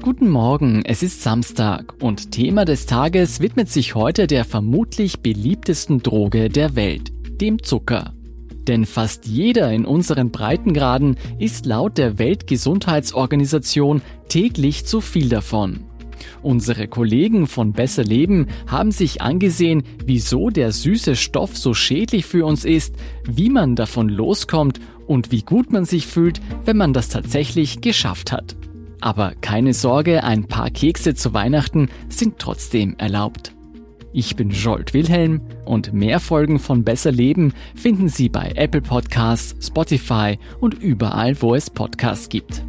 Guten Morgen, es ist Samstag und Thema des Tages widmet sich heute der vermutlich beliebtesten Droge der Welt, dem Zucker. Denn fast jeder in unseren Breitengraden isst laut der Weltgesundheitsorganisation täglich zu viel davon. Unsere Kollegen von Besser Leben haben sich angesehen, wieso der süße Stoff so schädlich für uns ist, wie man davon loskommt und wie gut man sich fühlt, wenn man das tatsächlich geschafft hat. Aber keine Sorge, ein paar Kekse zu Weihnachten sind trotzdem erlaubt. Ich bin Jolt Wilhelm und mehr Folgen von Besser Leben finden Sie bei Apple Podcasts, Spotify und überall, wo es Podcasts gibt.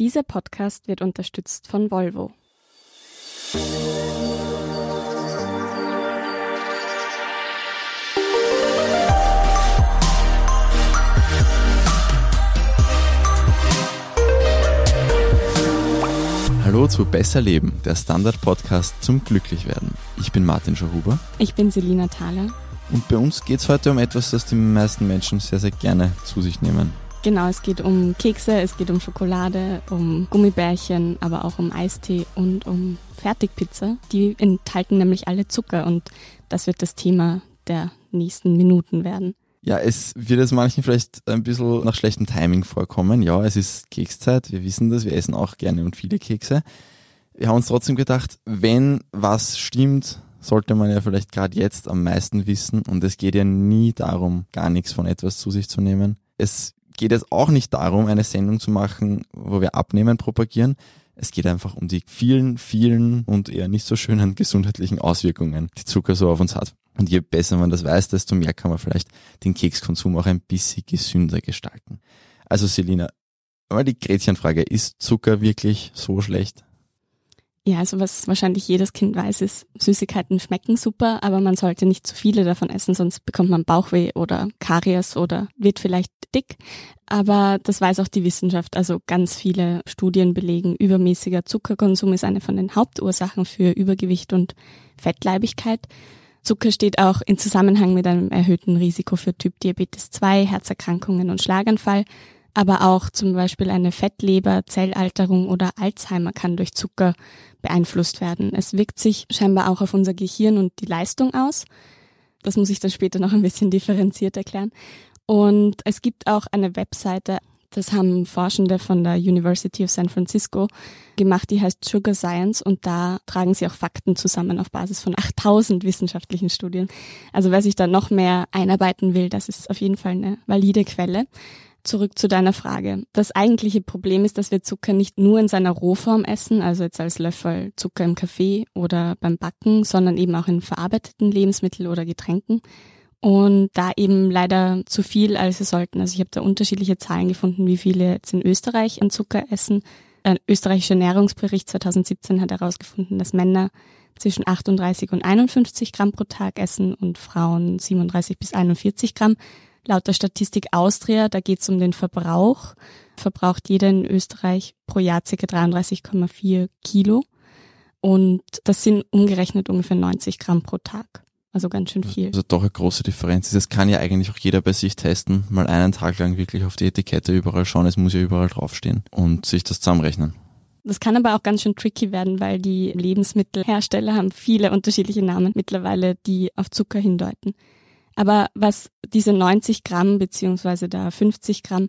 Dieser Podcast wird unterstützt von Volvo. Hallo zu Besser Leben, der Standard-Podcast zum Glücklichwerden. Ich bin Martin Schauhuber. Ich bin Selina Thaler. Und bei uns geht es heute um etwas, das die meisten Menschen sehr, sehr gerne zu sich nehmen. Genau, es geht um Kekse, es geht um Schokolade, um Gummibärchen, aber auch um Eistee und um Fertigpizza. Die enthalten nämlich alle Zucker und das wird das Thema der nächsten Minuten werden. Ja, es wird es manchen vielleicht ein bisschen nach schlechtem Timing vorkommen. Ja, es ist Kekszeit, wir wissen das, wir essen auch gerne und viele Kekse. Wir haben uns trotzdem gedacht, wenn was stimmt, sollte man ja vielleicht gerade jetzt am meisten wissen. Und es geht ja nie darum, gar nichts von etwas zu sich zu nehmen. Es geht es auch nicht darum, eine Sendung zu machen, wo wir Abnehmen propagieren. Es geht einfach um die vielen, vielen und eher nicht so schönen gesundheitlichen Auswirkungen, die Zucker so auf uns hat. Und je besser man das weiß, desto mehr kann man vielleicht den Kekskonsum auch ein bisschen gesünder gestalten. Also Selina, mal die Gretchenfrage, ist Zucker wirklich so schlecht? Ja, also was wahrscheinlich jedes Kind weiß, ist, Süßigkeiten schmecken super, aber man sollte nicht zu viele davon essen, sonst bekommt man Bauchweh oder Karies oder wird vielleicht dick. Aber das weiß auch die Wissenschaft. Also ganz viele Studien belegen, übermäßiger Zuckerkonsum ist eine von den Hauptursachen für Übergewicht und Fettleibigkeit. Zucker steht auch in Zusammenhang mit einem erhöhten Risiko für Typ Diabetes 2, Herzerkrankungen und Schlaganfall. Aber auch zum Beispiel eine Fettleber, Zellalterung oder Alzheimer kann durch Zucker beeinflusst werden. Es wirkt sich scheinbar auch auf unser Gehirn und die Leistung aus. Das muss ich dann später noch ein bisschen differenziert erklären. Und es gibt auch eine Webseite, das haben Forschende von der University of San Francisco gemacht, die heißt Sugar Science und da tragen sie auch Fakten zusammen auf Basis von 8000 wissenschaftlichen Studien. Also wer sich da noch mehr einarbeiten will, das ist auf jeden Fall eine valide Quelle zurück zu deiner Frage. Das eigentliche Problem ist, dass wir Zucker nicht nur in seiner Rohform essen, also jetzt als Löffel Zucker im Kaffee oder beim Backen, sondern eben auch in verarbeiteten Lebensmitteln oder Getränken. Und da eben leider zu viel, als sie sollten. Also ich habe da unterschiedliche Zahlen gefunden, wie viele jetzt in Österreich an Zucker essen. Ein österreichischer Ernährungsbericht 2017 hat herausgefunden, dass Männer zwischen 38 und 51 Gramm pro Tag essen und Frauen 37 bis 41 Gramm. Laut der Statistik Austria, da geht es um den Verbrauch, verbraucht jeder in Österreich pro Jahr ca. 33,4 Kilo. Und das sind umgerechnet ungefähr 90 Gramm pro Tag. Also ganz schön viel. Also doch eine große Differenz. Das kann ja eigentlich auch jeder bei sich testen. Mal einen Tag lang wirklich auf die Etikette überall schauen. Es muss ja überall draufstehen und sich das zusammenrechnen. Das kann aber auch ganz schön tricky werden, weil die Lebensmittelhersteller haben viele unterschiedliche Namen mittlerweile, die auf Zucker hindeuten. Aber was diese 90 Gramm beziehungsweise da 50 Gramm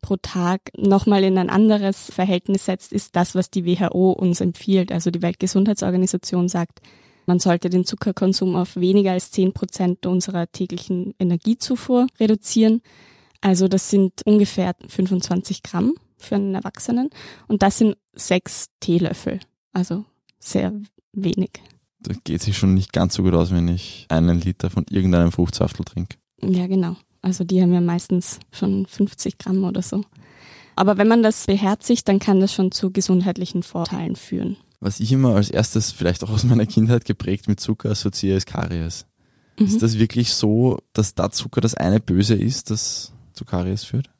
pro Tag nochmal in ein anderes Verhältnis setzt, ist das, was die WHO uns empfiehlt. Also die Weltgesundheitsorganisation sagt, man sollte den Zuckerkonsum auf weniger als 10 Prozent unserer täglichen Energiezufuhr reduzieren. Also das sind ungefähr 25 Gramm für einen Erwachsenen und das sind sechs Teelöffel. Also sehr wenig da geht sich schon nicht ganz so gut aus, wenn ich einen Liter von irgendeinem Fruchtsaftel trinke. Ja, genau. Also die haben ja meistens schon 50 Gramm oder so. Aber wenn man das beherzigt, dann kann das schon zu gesundheitlichen Vorteilen führen. Was ich immer als erstes, vielleicht auch aus meiner Kindheit geprägt mit Zucker assoziiere, ist Karies. Mhm. Ist das wirklich so, dass da Zucker das eine Böse ist, das zu Karies führt?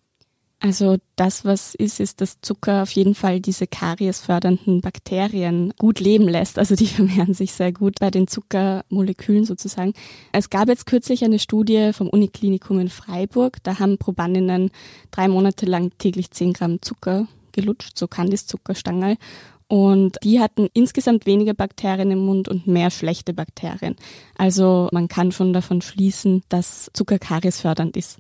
Also das, was ist, ist, dass Zucker auf jeden Fall diese kariesfördernden Bakterien gut leben lässt. Also die vermehren sich sehr gut bei den Zuckermolekülen sozusagen. Es gab jetzt kürzlich eine Studie vom Uniklinikum in Freiburg. Da haben Probandinnen drei Monate lang täglich zehn Gramm Zucker gelutscht, so Candice-Zuckerstangerl. Und die hatten insgesamt weniger Bakterien im Mund und mehr schlechte Bakterien. Also man kann schon davon schließen, dass Zucker kariesfördernd ist.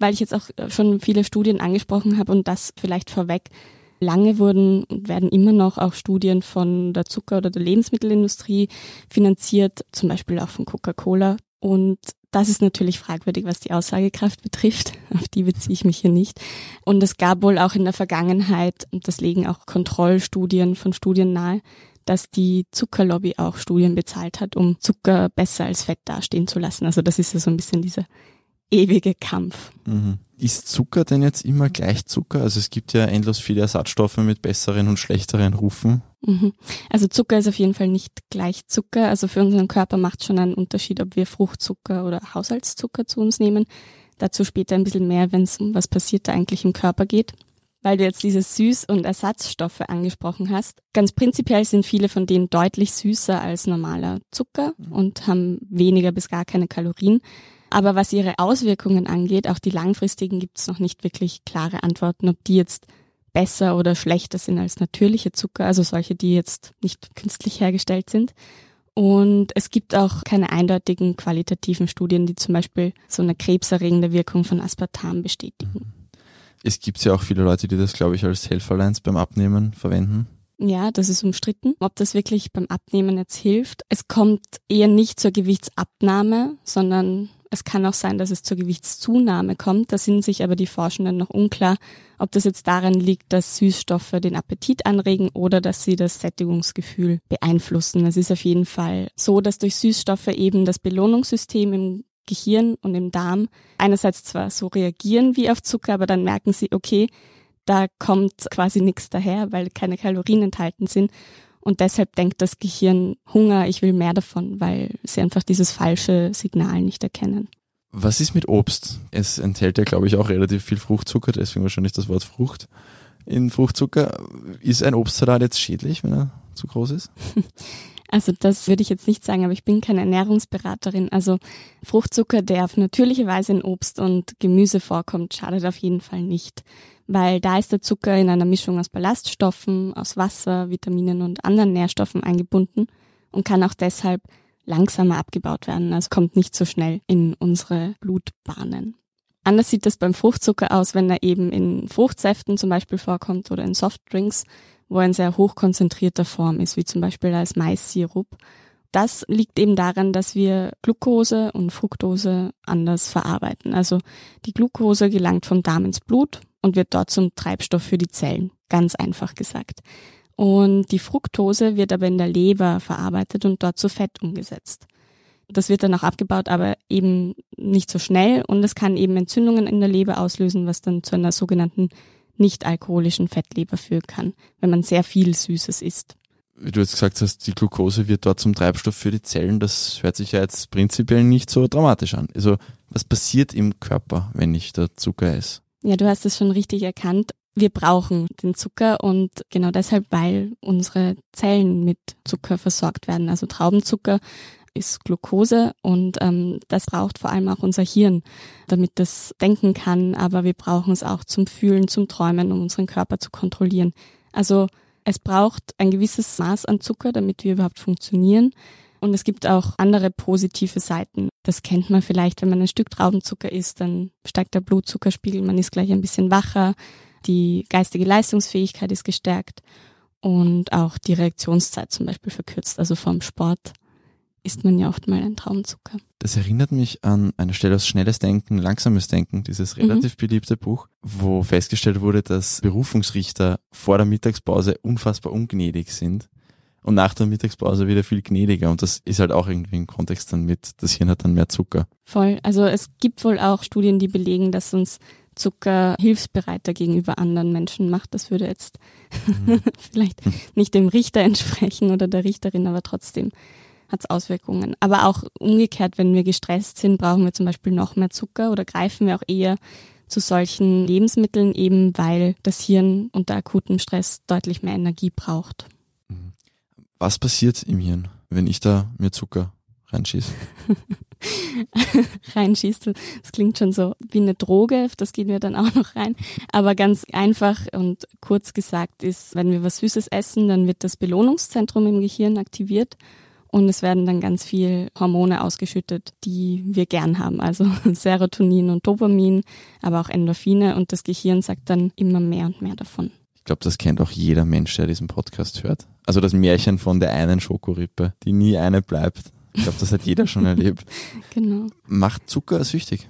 Weil ich jetzt auch schon viele Studien angesprochen habe und das vielleicht vorweg, Lange wurden und werden immer noch auch Studien von der Zucker- oder der Lebensmittelindustrie finanziert, zum Beispiel auch von Coca-Cola. Und das ist natürlich fragwürdig, was die Aussagekraft betrifft. Auf die beziehe ich mich hier nicht. Und es gab wohl auch in der Vergangenheit, und das legen auch Kontrollstudien von Studien nahe, dass die Zuckerlobby auch Studien bezahlt hat, um Zucker besser als Fett dastehen zu lassen. Also das ist ja so ein bisschen dieser ewige Kampf. Mhm. Ist Zucker denn jetzt immer gleich Zucker? Also es gibt ja endlos viele Ersatzstoffe mit besseren und schlechteren Rufen. Mhm. Also Zucker ist auf jeden Fall nicht gleich Zucker. Also für unseren Körper macht schon einen Unterschied, ob wir Fruchtzucker oder Haushaltszucker zu uns nehmen. Dazu später ein bisschen mehr, wenn es um was passiert da eigentlich im Körper geht. Weil du jetzt diese Süß- und Ersatzstoffe angesprochen hast. Ganz prinzipiell sind viele von denen deutlich süßer als normaler Zucker mhm. und haben weniger bis gar keine Kalorien. Aber was ihre Auswirkungen angeht, auch die langfristigen, gibt es noch nicht wirklich klare Antworten, ob die jetzt besser oder schlechter sind als natürliche Zucker, also solche, die jetzt nicht künstlich hergestellt sind. Und es gibt auch keine eindeutigen qualitativen Studien, die zum Beispiel so eine krebserregende Wirkung von Aspartam bestätigen. Es gibt ja auch viele Leute, die das, glaube ich, als Helferlines beim Abnehmen verwenden. Ja, das ist umstritten, ob das wirklich beim Abnehmen jetzt hilft. Es kommt eher nicht zur Gewichtsabnahme, sondern es kann auch sein, dass es zur Gewichtszunahme kommt. Da sind sich aber die Forschenden noch unklar, ob das jetzt daran liegt, dass Süßstoffe den Appetit anregen oder dass sie das Sättigungsgefühl beeinflussen. Es ist auf jeden Fall so, dass durch Süßstoffe eben das Belohnungssystem im Gehirn und im Darm einerseits zwar so reagieren wie auf Zucker, aber dann merken sie, okay, da kommt quasi nichts daher, weil keine Kalorien enthalten sind. Und deshalb denkt das Gehirn Hunger, ich will mehr davon, weil sie einfach dieses falsche Signal nicht erkennen. Was ist mit Obst? Es enthält ja, glaube ich, auch relativ viel Fruchtzucker, deswegen wahrscheinlich das Wort Frucht in Fruchtzucker. Ist ein Obstsalat jetzt schädlich, wenn er zu groß ist? Also das würde ich jetzt nicht sagen, aber ich bin keine Ernährungsberaterin. Also Fruchtzucker, der auf natürliche Weise in Obst und Gemüse vorkommt, schadet auf jeden Fall nicht weil da ist der Zucker in einer Mischung aus Ballaststoffen, aus Wasser, Vitaminen und anderen Nährstoffen eingebunden und kann auch deshalb langsamer abgebaut werden, also kommt nicht so schnell in unsere Blutbahnen. Anders sieht es beim Fruchtzucker aus, wenn er eben in Fruchtsäften zum Beispiel vorkommt oder in Softdrinks, wo er in sehr hochkonzentrierter Form ist, wie zum Beispiel als Maissirup. Das liegt eben daran, dass wir Glucose und Fructose anders verarbeiten. Also die Glucose gelangt vom Darm ins Blut und wird dort zum Treibstoff für die Zellen, ganz einfach gesagt. Und die Fructose wird aber in der Leber verarbeitet und dort zu Fett umgesetzt. Das wird dann auch abgebaut, aber eben nicht so schnell und es kann eben Entzündungen in der Leber auslösen, was dann zu einer sogenannten nicht alkoholischen Fettleber führen kann, wenn man sehr viel Süßes isst. Wie du jetzt gesagt hast, die Glucose wird dort zum Treibstoff für die Zellen. Das hört sich ja jetzt prinzipiell nicht so dramatisch an. Also was passiert im Körper, wenn ich da Zucker esse? Ja, du hast es schon richtig erkannt. Wir brauchen den Zucker und genau deshalb, weil unsere Zellen mit Zucker versorgt werden. Also Traubenzucker ist Glucose und ähm, das braucht vor allem auch unser Hirn, damit das denken kann, aber wir brauchen es auch zum Fühlen, zum Träumen, um unseren Körper zu kontrollieren. Also es braucht ein gewisses Maß an Zucker, damit wir überhaupt funktionieren. Und es gibt auch andere positive Seiten. Das kennt man vielleicht, wenn man ein Stück Traubenzucker isst, dann steigt der Blutzuckerspiegel, man ist gleich ein bisschen wacher, die geistige Leistungsfähigkeit ist gestärkt und auch die Reaktionszeit zum Beispiel verkürzt. Also vom Sport isst man ja oft mal einen Traubenzucker. Das erinnert mich an eine Stelle aus Schnelles Denken, Langsames Denken, dieses mhm. relativ mhm. beliebte Buch, wo festgestellt wurde, dass Berufungsrichter vor der Mittagspause unfassbar ungnädig sind und nach der Mittagspause wieder viel gnädiger. Und das ist halt auch irgendwie im Kontext dann mit, das Hirn hat dann mehr Zucker. Voll. Also es gibt wohl auch Studien, die belegen, dass uns Zucker hilfsbereiter gegenüber anderen Menschen macht. Das würde jetzt mhm. vielleicht nicht dem Richter entsprechen oder der Richterin, aber trotzdem hat es Auswirkungen. Aber auch umgekehrt, wenn wir gestresst sind, brauchen wir zum Beispiel noch mehr Zucker oder greifen wir auch eher zu solchen Lebensmitteln, eben weil das Hirn unter akutem Stress deutlich mehr Energie braucht. Was passiert im Hirn, wenn ich da mir Zucker reinschieße? reinschießt. Das klingt schon so wie eine Droge, das gehen wir dann auch noch rein. Aber ganz einfach und kurz gesagt ist, wenn wir was Süßes essen, dann wird das Belohnungszentrum im Gehirn aktiviert und es werden dann ganz viel Hormone ausgeschüttet, die wir gern haben. Also Serotonin und Dopamin, aber auch Endorphine und das Gehirn sagt dann immer mehr und mehr davon. Ich glaube, das kennt auch jeder Mensch, der diesen Podcast hört. Also das Märchen von der einen Schokorippe, die nie eine bleibt. Ich glaube, das hat jeder schon erlebt. Genau. Macht Zucker süchtig?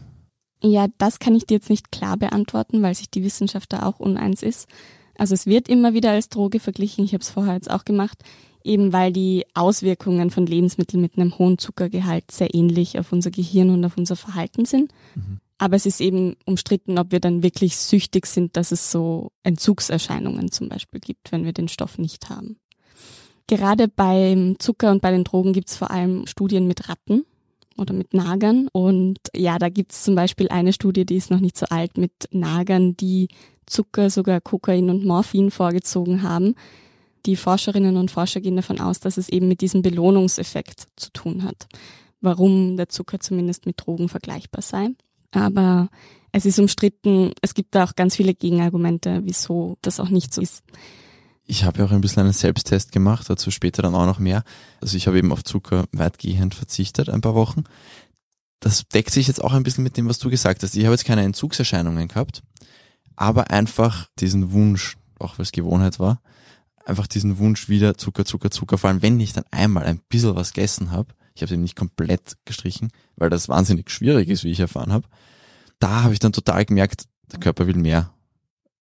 Ja, das kann ich dir jetzt nicht klar beantworten, weil sich die Wissenschaft da auch uneins ist. Also es wird immer wieder als Droge verglichen. Ich habe es vorher jetzt auch gemacht, eben weil die Auswirkungen von Lebensmitteln mit einem hohen Zuckergehalt sehr ähnlich auf unser Gehirn und auf unser Verhalten sind. Mhm. Aber es ist eben umstritten, ob wir dann wirklich süchtig sind, dass es so Entzugserscheinungen zum Beispiel gibt, wenn wir den Stoff nicht haben. Gerade beim Zucker und bei den Drogen gibt es vor allem Studien mit Ratten oder mit Nagern. Und ja, da gibt es zum Beispiel eine Studie, die ist noch nicht so alt, mit Nagern, die Zucker, sogar Kokain und Morphin vorgezogen haben. Die Forscherinnen und Forscher gehen davon aus, dass es eben mit diesem Belohnungseffekt zu tun hat, warum der Zucker zumindest mit Drogen vergleichbar sei. Aber es ist umstritten. Es gibt da auch ganz viele Gegenargumente, wieso das auch nicht so ist. Ich habe ja auch ein bisschen einen Selbsttest gemacht, dazu später dann auch noch mehr. Also ich habe eben auf Zucker weitgehend verzichtet, ein paar Wochen. Das deckt sich jetzt auch ein bisschen mit dem, was du gesagt hast. Ich habe jetzt keine Entzugserscheinungen gehabt, aber einfach diesen Wunsch, auch weil es Gewohnheit war, einfach diesen Wunsch wieder Zucker, Zucker, Zucker, vor allem wenn ich dann einmal ein bisschen was gegessen habe, ich habe es eben nicht komplett gestrichen, weil das wahnsinnig schwierig ist, wie ich erfahren habe. Da habe ich dann total gemerkt, der Körper will mehr.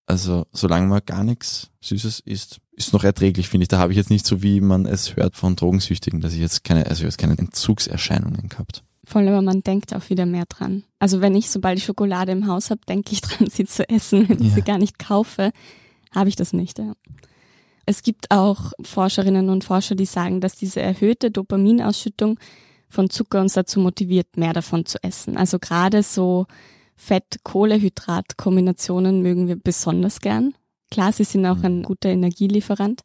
Also solange man gar nichts Süßes isst, ist noch erträglich, finde ich. Da habe ich jetzt nicht so, wie man es hört von Drogensüchtigen, dass ich jetzt keine, also jetzt keine Entzugserscheinungen gehabt. Voll, aber man denkt auch wieder mehr dran. Also wenn ich, sobald ich Schokolade im Haus habe, denke ich dran, sie zu essen. Wenn ich sie gar nicht kaufe, habe ich das nicht. Ja. Es gibt auch Forscherinnen und Forscher, die sagen, dass diese erhöhte Dopaminausschüttung von Zucker uns dazu motiviert, mehr davon zu essen. Also gerade so Fett-Kohlehydrat-Kombinationen mögen wir besonders gern. Klar, sie sind auch ein guter Energielieferant.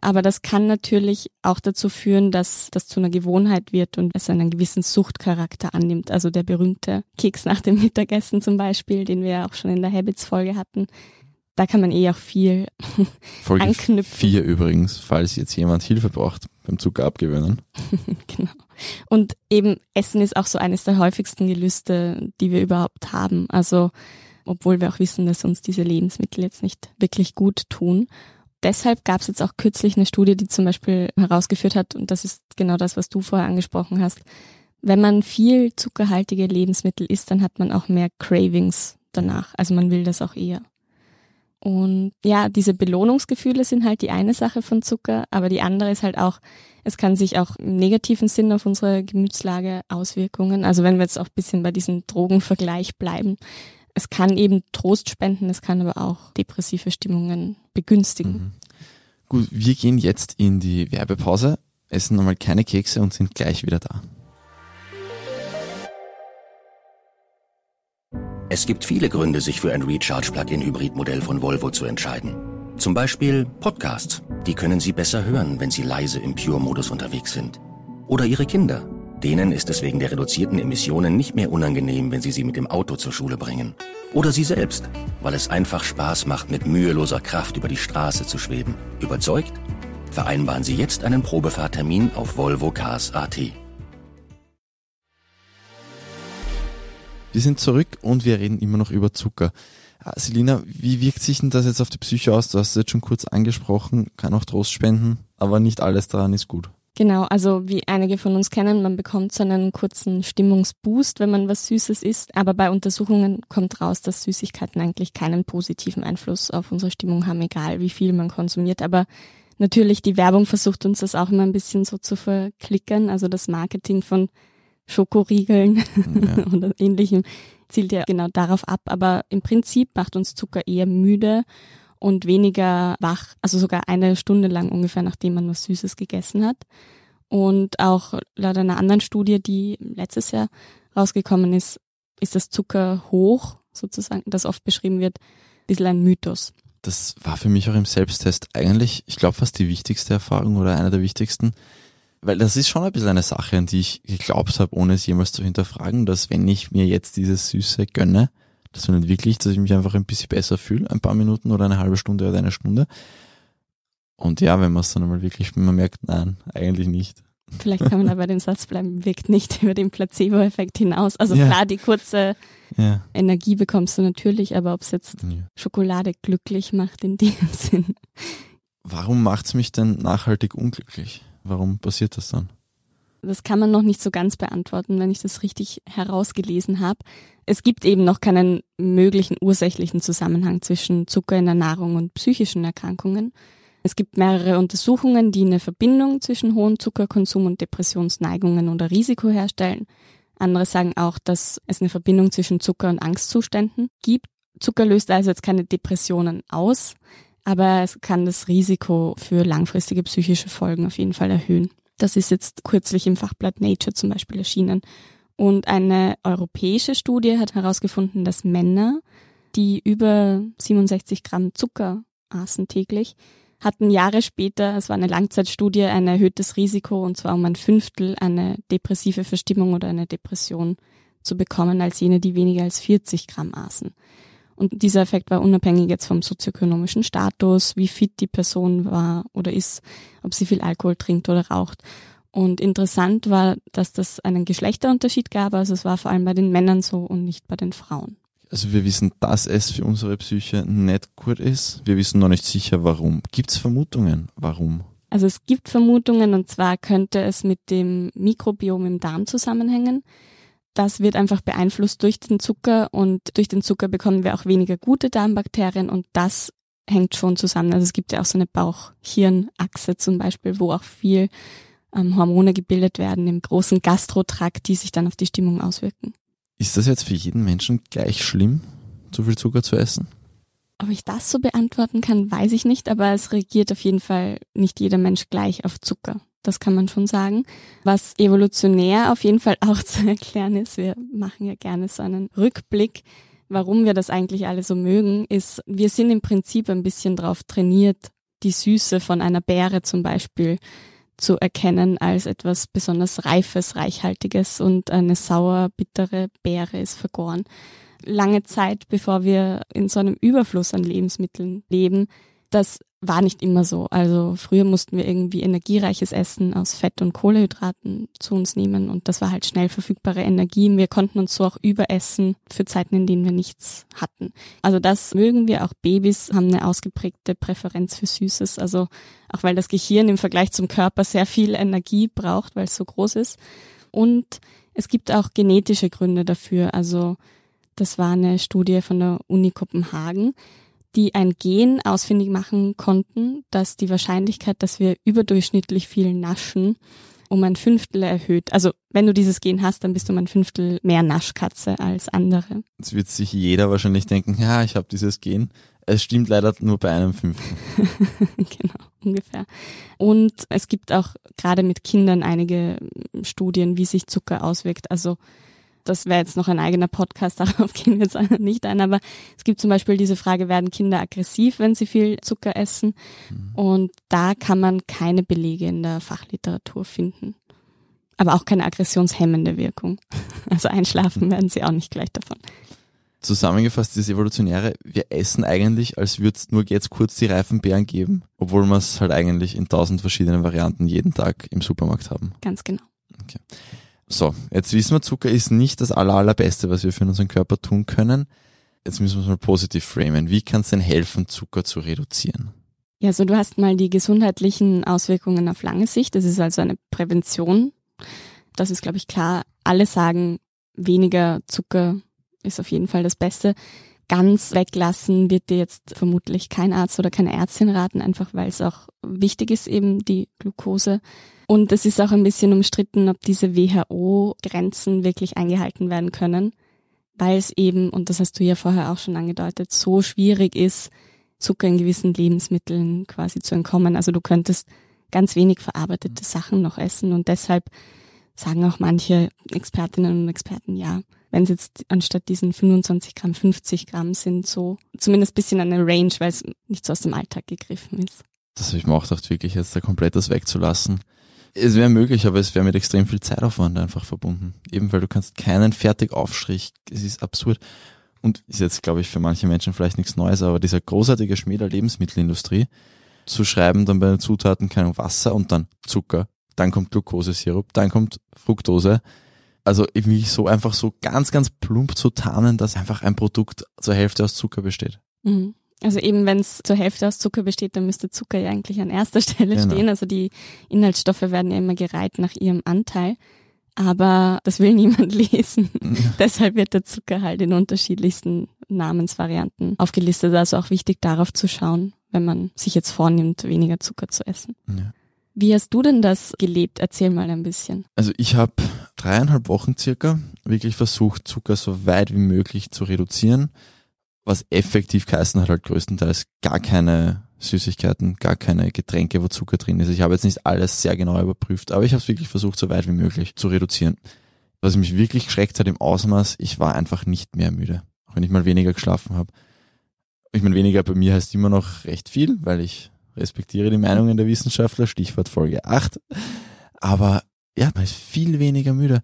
Aber das kann natürlich auch dazu führen, dass das zu einer Gewohnheit wird und es einen gewissen Suchtcharakter annimmt. Also der berühmte Keks nach dem Mittagessen zum Beispiel, den wir ja auch schon in der Habits-Folge hatten, da kann man eh auch viel Folge anknüpfen. Vier übrigens, falls jetzt jemand Hilfe braucht beim Zucker abgewöhnen. genau. Und eben Essen ist auch so eines der häufigsten Gelüste, die wir überhaupt haben. Also, obwohl wir auch wissen, dass uns diese Lebensmittel jetzt nicht wirklich gut tun. Deshalb gab es jetzt auch kürzlich eine Studie, die zum Beispiel herausgeführt hat, und das ist genau das, was du vorher angesprochen hast, wenn man viel zuckerhaltige Lebensmittel isst, dann hat man auch mehr Cravings danach. Also man will das auch eher. Und ja, diese Belohnungsgefühle sind halt die eine Sache von Zucker, aber die andere ist halt auch, es kann sich auch im negativen Sinn auf unsere Gemütslage Auswirkungen, also wenn wir jetzt auch ein bisschen bei diesem Drogenvergleich bleiben, es kann eben Trost spenden, es kann aber auch depressive Stimmungen begünstigen. Mhm. Gut, wir gehen jetzt in die Werbepause, essen nochmal keine Kekse und sind gleich wieder da. Es gibt viele Gründe, sich für ein Recharge-Plug-in-Hybrid-Modell von Volvo zu entscheiden. Zum Beispiel Podcasts. Die können Sie besser hören, wenn Sie leise im Pure-Modus unterwegs sind. Oder Ihre Kinder. Denen ist es wegen der reduzierten Emissionen nicht mehr unangenehm, wenn Sie sie mit dem Auto zur Schule bringen. Oder Sie selbst, weil es einfach Spaß macht, mit müheloser Kraft über die Straße zu schweben. Überzeugt? Vereinbaren Sie jetzt einen Probefahrtermin auf Volvo Cars AT. Wir sind zurück und wir reden immer noch über Zucker. Ah, Selina, wie wirkt sich denn das jetzt auf die Psyche aus? Du hast es jetzt schon kurz angesprochen, kann auch Trost spenden, aber nicht alles daran ist gut. Genau, also wie einige von uns kennen, man bekommt so einen kurzen Stimmungsboost, wenn man was Süßes isst, aber bei Untersuchungen kommt raus, dass Süßigkeiten eigentlich keinen positiven Einfluss auf unsere Stimmung haben, egal wie viel man konsumiert. Aber natürlich, die Werbung versucht uns das auch immer ein bisschen so zu verklickern, also das Marketing von Schokoriegeln ja. oder ähnlichem zielt ja genau darauf ab. Aber im Prinzip macht uns Zucker eher müde und weniger wach, also sogar eine Stunde lang ungefähr, nachdem man was Süßes gegessen hat. Und auch laut einer anderen Studie, die letztes Jahr rausgekommen ist, ist das Zucker hoch, sozusagen, das oft beschrieben wird, ein bisschen ein Mythos. Das war für mich auch im Selbsttest eigentlich, ich glaube, fast die wichtigste Erfahrung oder einer der wichtigsten, Weil das ist schon ein bisschen eine Sache, an die ich geglaubt habe, ohne es jemals zu hinterfragen, dass wenn ich mir jetzt dieses Süße gönne, dass man wirklich, dass ich mich einfach ein bisschen besser fühle, ein paar Minuten oder eine halbe Stunde oder eine Stunde. Und ja, wenn man es dann einmal wirklich, wenn man merkt, nein, eigentlich nicht. Vielleicht kann man da bei dem Satz bleiben, wirkt nicht über den Placebo-Effekt hinaus. Also ja. klar, die kurze ja. Energie bekommst du natürlich, aber ob es jetzt ja. Schokolade glücklich macht in dem Sinn. Warum macht's mich denn nachhaltig unglücklich? Warum passiert das dann? Das kann man noch nicht so ganz beantworten, wenn ich das richtig herausgelesen habe. Es gibt eben noch keinen möglichen ursächlichen Zusammenhang zwischen Zucker in der Nahrung und psychischen Erkrankungen. Es gibt mehrere Untersuchungen, die eine Verbindung zwischen hohem Zuckerkonsum und Depressionsneigungen oder Risiko herstellen. Andere sagen auch, dass es eine Verbindung zwischen Zucker und Angstzuständen gibt. Zucker löst also jetzt keine Depressionen aus, aber es kann das Risiko für langfristige psychische Folgen auf jeden Fall erhöhen. Das ist jetzt kürzlich im Fachblatt Nature zum Beispiel erschienen. Und eine europäische Studie hat herausgefunden, dass Männer, die über 67 Gramm Zucker aßen täglich, hatten Jahre später, es war eine Langzeitstudie, ein erhöhtes Risiko, und zwar um ein Fünftel, eine depressive Verstimmung oder eine Depression zu bekommen, als jene, die weniger als 40 Gramm aßen. Und dieser Effekt war unabhängig jetzt vom sozioökonomischen Status, wie fit die Person war oder ist, ob sie viel Alkohol trinkt oder raucht. Und interessant war, dass das einen Geschlechterunterschied gab, also es war vor allem bei den Männern so und nicht bei den Frauen. Also wir wissen, dass es für unsere Psyche nicht gut ist. Wir wissen noch nicht sicher, warum. Gibt es Vermutungen, warum? Also es gibt Vermutungen und zwar könnte es mit dem Mikrobiom im Darm zusammenhängen. Das wird einfach beeinflusst durch den Zucker und durch den Zucker bekommen wir auch weniger gute Darmbakterien und das hängt schon zusammen. Also es gibt ja auch so eine Bauch-Hirn-Achse zum Beispiel, wo auch viel ähm, Hormone gebildet werden im großen Gastrotrakt, die sich dann auf die Stimmung auswirken. Ist das jetzt für jeden Menschen gleich schlimm, zu viel Zucker zu essen? Ob ich das so beantworten kann, weiß ich nicht, aber es reagiert auf jeden Fall nicht jeder Mensch gleich auf Zucker. Das kann man schon sagen. Was evolutionär auf jeden Fall auch zu erklären ist, wir machen ja gerne so einen Rückblick, warum wir das eigentlich alle so mögen, ist, wir sind im Prinzip ein bisschen drauf trainiert, die Süße von einer Beere zum Beispiel zu erkennen als etwas besonders Reifes, Reichhaltiges und eine sauer, bittere Beere ist vergoren. Lange Zeit, bevor wir in so einem Überfluss an Lebensmitteln leben, das war nicht immer so. Also früher mussten wir irgendwie energiereiches Essen aus Fett- und Kohlehydraten zu uns nehmen und das war halt schnell verfügbare Energie. Wir konnten uns so auch überessen für Zeiten, in denen wir nichts hatten. Also das mögen wir. Auch Babys haben eine ausgeprägte Präferenz für Süßes. Also auch weil das Gehirn im Vergleich zum Körper sehr viel Energie braucht, weil es so groß ist. Und es gibt auch genetische Gründe dafür. Also das war eine Studie von der Uni Kopenhagen die ein Gen ausfindig machen konnten, dass die Wahrscheinlichkeit, dass wir überdurchschnittlich viel naschen, um ein Fünftel erhöht. Also wenn du dieses Gen hast, dann bist du um ein Fünftel mehr Naschkatze als andere. Jetzt wird sich jeder wahrscheinlich denken, ja, ich habe dieses Gen. Es stimmt leider nur bei einem Fünftel. genau, ungefähr. Und es gibt auch gerade mit Kindern einige Studien, wie sich Zucker auswirkt. Also das wäre jetzt noch ein eigener Podcast, darauf gehen wir jetzt nicht ein, aber es gibt zum Beispiel diese Frage, werden Kinder aggressiv, wenn sie viel Zucker essen? Mhm. Und da kann man keine Belege in der Fachliteratur finden. Aber auch keine aggressionshemmende Wirkung. Also einschlafen werden sie auch nicht gleich davon. Zusammengefasst, dieses Evolutionäre, wir essen eigentlich, als würde es nur jetzt kurz die reifen Beeren geben, obwohl wir es halt eigentlich in tausend verschiedenen Varianten jeden Tag im Supermarkt haben. Ganz genau. Okay. So, jetzt wissen wir, Zucker ist nicht das aller, allerbeste, was wir für unseren Körper tun können. Jetzt müssen wir es mal positiv framen. Wie kann es denn helfen, Zucker zu reduzieren? Ja, so du hast mal die gesundheitlichen Auswirkungen auf lange Sicht. Das ist also eine Prävention. Das ist, glaube ich, klar. Alle sagen, weniger Zucker ist auf jeden Fall das Beste. Ganz weglassen wird dir jetzt vermutlich kein Arzt oder keine Ärztin raten, einfach weil es auch wichtig ist, eben die Glucose und es ist auch ein bisschen umstritten, ob diese WHO-Grenzen wirklich eingehalten werden können, weil es eben, und das hast du ja vorher auch schon angedeutet, so schwierig ist, Zucker in gewissen Lebensmitteln quasi zu entkommen. Also du könntest ganz wenig verarbeitete Sachen noch essen und deshalb sagen auch manche Expertinnen und Experten, ja, wenn es jetzt anstatt diesen 25 Gramm 50 Gramm sind, so zumindest bisschen eine Range, weil es nicht so aus dem Alltag gegriffen ist. Das habe ich mir auch gedacht, wirklich jetzt da komplett das wegzulassen Es wäre möglich, aber es wäre mit extrem viel Zeitaufwand einfach verbunden. Eben weil du kannst keinen Fertigaufstrich, es ist absurd. Und ist jetzt, glaube ich, für manche Menschen vielleicht nichts Neues, aber dieser großartige Schmäh der Lebensmittelindustrie, zu schreiben dann bei den Zutaten kein Wasser und dann Zucker, dann kommt Glukosesirup, dann kommt Fructose. Also irgendwie so einfach so ganz, ganz plump zu tarnen, dass einfach ein Produkt zur Hälfte aus Zucker besteht. Mhm. Also eben, wenn es zur Hälfte aus Zucker besteht, dann müsste Zucker ja eigentlich an erster Stelle genau. stehen. Also die Inhaltsstoffe werden ja immer gereiht nach ihrem Anteil. Aber das will niemand lesen. Deshalb wird der Zucker halt in unterschiedlichsten Namensvarianten aufgelistet. Also auch wichtig darauf zu schauen, wenn man sich jetzt vornimmt, weniger Zucker zu essen. Ja. Wie hast du denn das gelebt? Erzähl mal ein bisschen. Also ich habe dreieinhalb Wochen circa wirklich versucht, Zucker so weit wie möglich zu reduzieren, was effektiv geheißen hat halt größtenteils gar keine Süßigkeiten, gar keine Getränke, wo Zucker drin ist. Ich habe jetzt nicht alles sehr genau überprüft, aber ich habe es wirklich versucht, so weit wie möglich zu reduzieren. Was mich wirklich geschreckt hat im Ausmaß, ich war einfach nicht mehr müde, auch wenn ich mal weniger geschlafen habe. Ich meine, weniger bei mir heißt immer noch recht viel, weil ich respektiere die Meinungen der Wissenschaftler, Stichwort Folge 8. Aber ja, man ist viel weniger müde.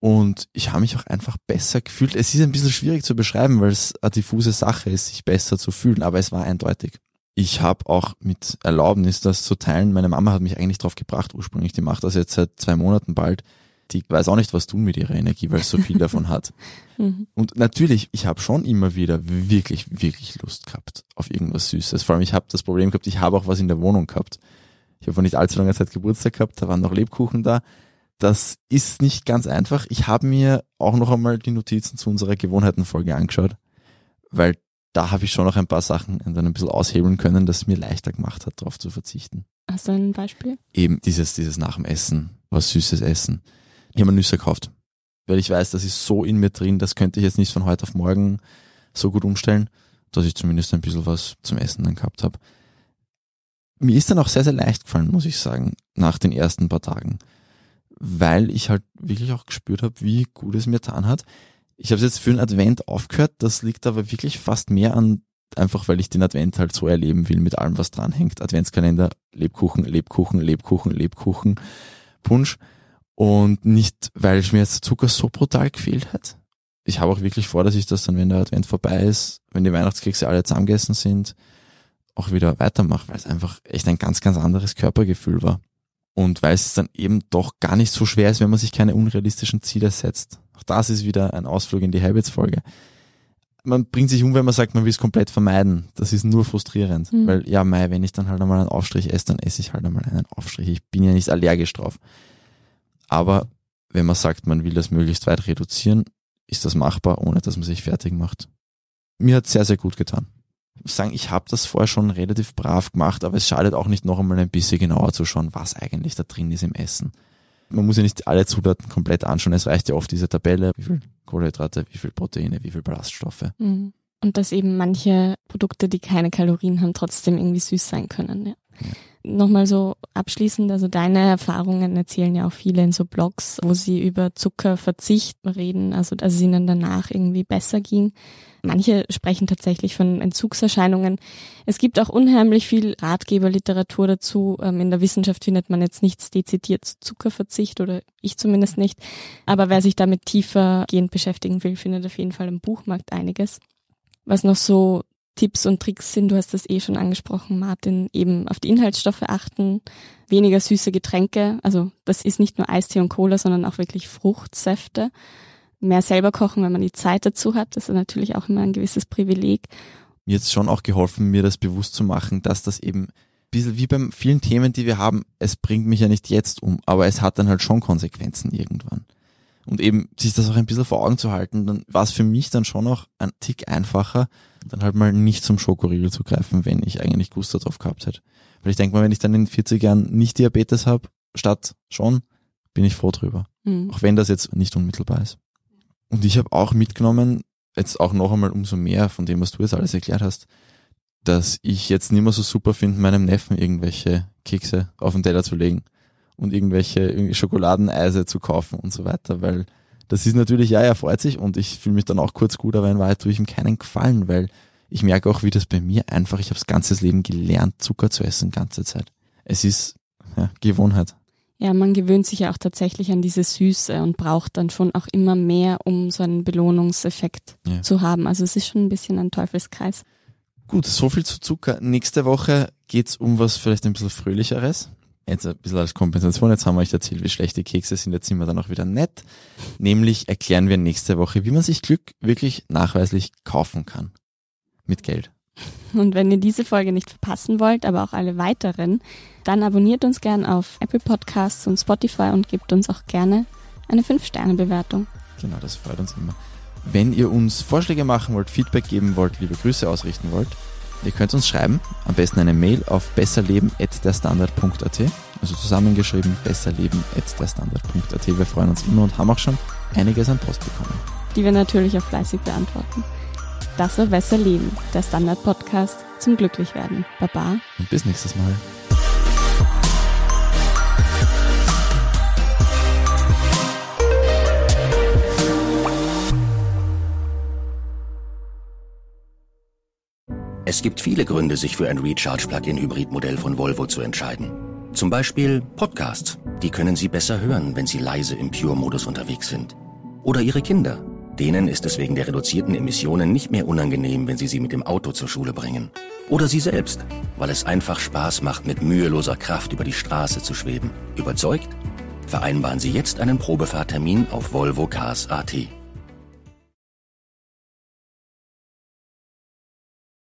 Und ich habe mich auch einfach besser gefühlt. Es ist ein bisschen schwierig zu beschreiben, weil es eine diffuse Sache ist, sich besser zu fühlen, aber es war eindeutig. Ich habe auch mit Erlaubnis das zu teilen. Meine Mama hat mich eigentlich drauf gebracht, ursprünglich. Die macht das jetzt seit zwei Monaten bald. Die weiß auch nicht, was tun mit ihrer Energie, weil es so viel davon hat. Mhm. Und natürlich, ich habe schon immer wieder wirklich, wirklich Lust gehabt auf irgendwas Süßes. Vor allem, ich habe das Problem gehabt, ich habe auch was in der Wohnung gehabt. Ich habe vor nicht allzu langer Zeit Geburtstag gehabt, da waren noch Lebkuchen da. Das ist nicht ganz einfach. Ich habe mir auch noch einmal die Notizen zu unserer Gewohnheitenfolge angeschaut, weil da habe ich schon noch ein paar Sachen dann ein bisschen aushebeln können, das mir leichter gemacht hat, darauf zu verzichten. Hast du ein Beispiel? Eben dieses, dieses nach dem Essen, was Süßes essen. Ich habe mir Nüsse gekauft, weil ich weiß, das ist so in mir drin, das könnte ich jetzt nicht von heute auf morgen so gut umstellen, dass ich zumindest ein bisschen was zum Essen dann gehabt habe. Mir ist dann auch sehr, sehr leicht gefallen, muss ich sagen, nach den ersten paar Tagen, weil ich halt wirklich auch gespürt habe, wie gut es mir getan hat. Ich habe jetzt für den Advent aufgehört, das liegt aber wirklich fast mehr an, einfach weil ich den Advent halt so erleben will mit allem, was dranhängt. Adventskalender, Lebkuchen, Lebkuchen, Lebkuchen, Lebkuchen, Punsch. Und nicht, weil mir jetzt Zucker so brutal gefehlt hat. Ich habe auch wirklich vor, dass ich das dann, wenn der Advent vorbei ist, wenn die Weihnachtskekse alle zusammengegessen sind, auch wieder weitermache, weil es einfach echt ein ganz, ganz anderes Körpergefühl war. Und weil es dann eben doch gar nicht so schwer ist, wenn man sich keine unrealistischen Ziele setzt. Auch das ist wieder ein Ausflug in die Habits-Folge. Man bringt sich um, wenn man sagt, man will es komplett vermeiden. Das ist nur frustrierend. Mhm. Weil, ja, Mai, wenn ich dann halt einmal einen Aufstrich esse, dann esse ich halt einmal einen Aufstrich. Ich bin ja nicht allergisch drauf. Aber wenn man sagt, man will das möglichst weit reduzieren, ist das machbar, ohne dass man sich fertig macht. Mir hat sehr, sehr gut getan. Sagen, ich habe das vorher schon relativ brav gemacht, aber es schadet auch nicht noch einmal ein bisschen genauer zu schauen, was eigentlich da drin ist im Essen man muss ja nicht alle Zutaten komplett anschauen. Es reicht ja oft diese Tabelle, wie viel Kohlenhydrate, wie viel Proteine, wie viel Ballaststoffe. Mhm. Und dass eben manche Produkte, die keine Kalorien haben, trotzdem irgendwie süß sein können. Ja. ja. Nochmal so abschließend, also deine Erfahrungen erzählen ja auch viele in so Blogs, wo sie über Zuckerverzicht reden, also dass es ihnen danach irgendwie besser ging. Manche sprechen tatsächlich von Entzugserscheinungen. Es gibt auch unheimlich viel Ratgeberliteratur dazu. Ähm, in der Wissenschaft findet man jetzt nichts dezidiert zu Zuckerverzicht oder ich zumindest nicht. Aber wer sich damit tiefergehend beschäftigen will, findet auf jeden Fall im Buchmarkt einiges. Was noch so Tipps und Tricks sind, du hast das eh schon angesprochen, Martin, eben auf die Inhaltsstoffe achten, weniger süße Getränke, also das ist nicht nur Eistee und Cola, sondern auch wirklich Fruchtsäfte mehr selber kochen, wenn man die Zeit dazu hat. Das ist natürlich auch immer ein gewisses Privileg. Mir hat schon auch geholfen, mir das bewusst zu machen, dass das eben ein bisschen wie bei vielen Themen, die wir haben, es bringt mich ja nicht jetzt um, aber es hat dann halt schon Konsequenzen irgendwann. Und eben sich das auch ein bisschen vor Augen zu halten, dann war es für mich dann schon auch ein Tick einfacher, dann halt mal nicht zum Schokoriegel zu greifen, wenn ich eigentlich Gusto drauf gehabt hätte. Weil ich denke mal, wenn ich dann in 40 Jahren nicht Diabetes habe, statt schon, bin ich froh drüber. Mhm. Auch wenn das jetzt nicht unmittelbar ist. Und ich habe auch mitgenommen, jetzt auch noch einmal umso mehr von dem, was du jetzt alles erklärt hast, dass ich jetzt nicht mehr so super finde, meinem Neffen irgendwelche Kekse auf den Teller zu legen und irgendwelche Schokoladeneise zu kaufen und so weiter, weil das ist natürlich, ja, er freut sich und ich fühle mich dann auch kurz gut, aber in Wahrheit tue ich ihm keinen Gefallen, weil ich merke auch, wie das bei mir einfach, ich habe das ganze Leben gelernt, Zucker zu essen, ganze Zeit. Es ist ja, Gewohnheit. Ja, man gewöhnt sich ja auch tatsächlich an diese Süße und braucht dann schon auch immer mehr, um so einen Belohnungseffekt ja. zu haben. Also es ist schon ein bisschen ein Teufelskreis. Gut, so viel zu Zucker. Nächste Woche geht's um was vielleicht ein bisschen fröhlicheres. Jetzt ein bisschen als Kompensation. Jetzt haben wir euch erzählt, wie schlechte Kekse sind. Jetzt sind wir dann auch wieder nett. Nämlich erklären wir nächste Woche, wie man sich Glück wirklich nachweislich kaufen kann. Mit Geld. Und wenn ihr diese Folge nicht verpassen wollt, aber auch alle weiteren, dann abonniert uns gern auf Apple Podcasts und Spotify und gebt uns auch gerne eine 5-Sterne-Bewertung. Genau, das freut uns immer. Wenn ihr uns Vorschläge machen wollt, Feedback geben wollt, liebe Grüße ausrichten wollt, ihr könnt uns schreiben, am besten eine Mail auf besserleben.derstandard.at, also zusammengeschrieben besserleben.derstandard.at. Wir freuen uns immer und haben auch schon einiges an Post bekommen. Die wir natürlich auch fleißig beantworten. Das war Besser Leben, der Standard-Podcast zum Glücklichwerden. Baba. Und bis nächstes Mal. Es gibt viele Gründe, sich für ein Recharge-Plug-in-Hybrid-Modell von Volvo zu entscheiden. Zum Beispiel Podcasts. Die können Sie besser hören, wenn Sie leise im Pure-Modus unterwegs sind. Oder Ihre Kinder. Denen ist es wegen der reduzierten Emissionen nicht mehr unangenehm, wenn Sie sie mit dem Auto zur Schule bringen. Oder Sie selbst, weil es einfach Spaß macht, mit müheloser Kraft über die Straße zu schweben. Überzeugt? Vereinbaren Sie jetzt einen Probefahrtermin auf Volvo Cars AT.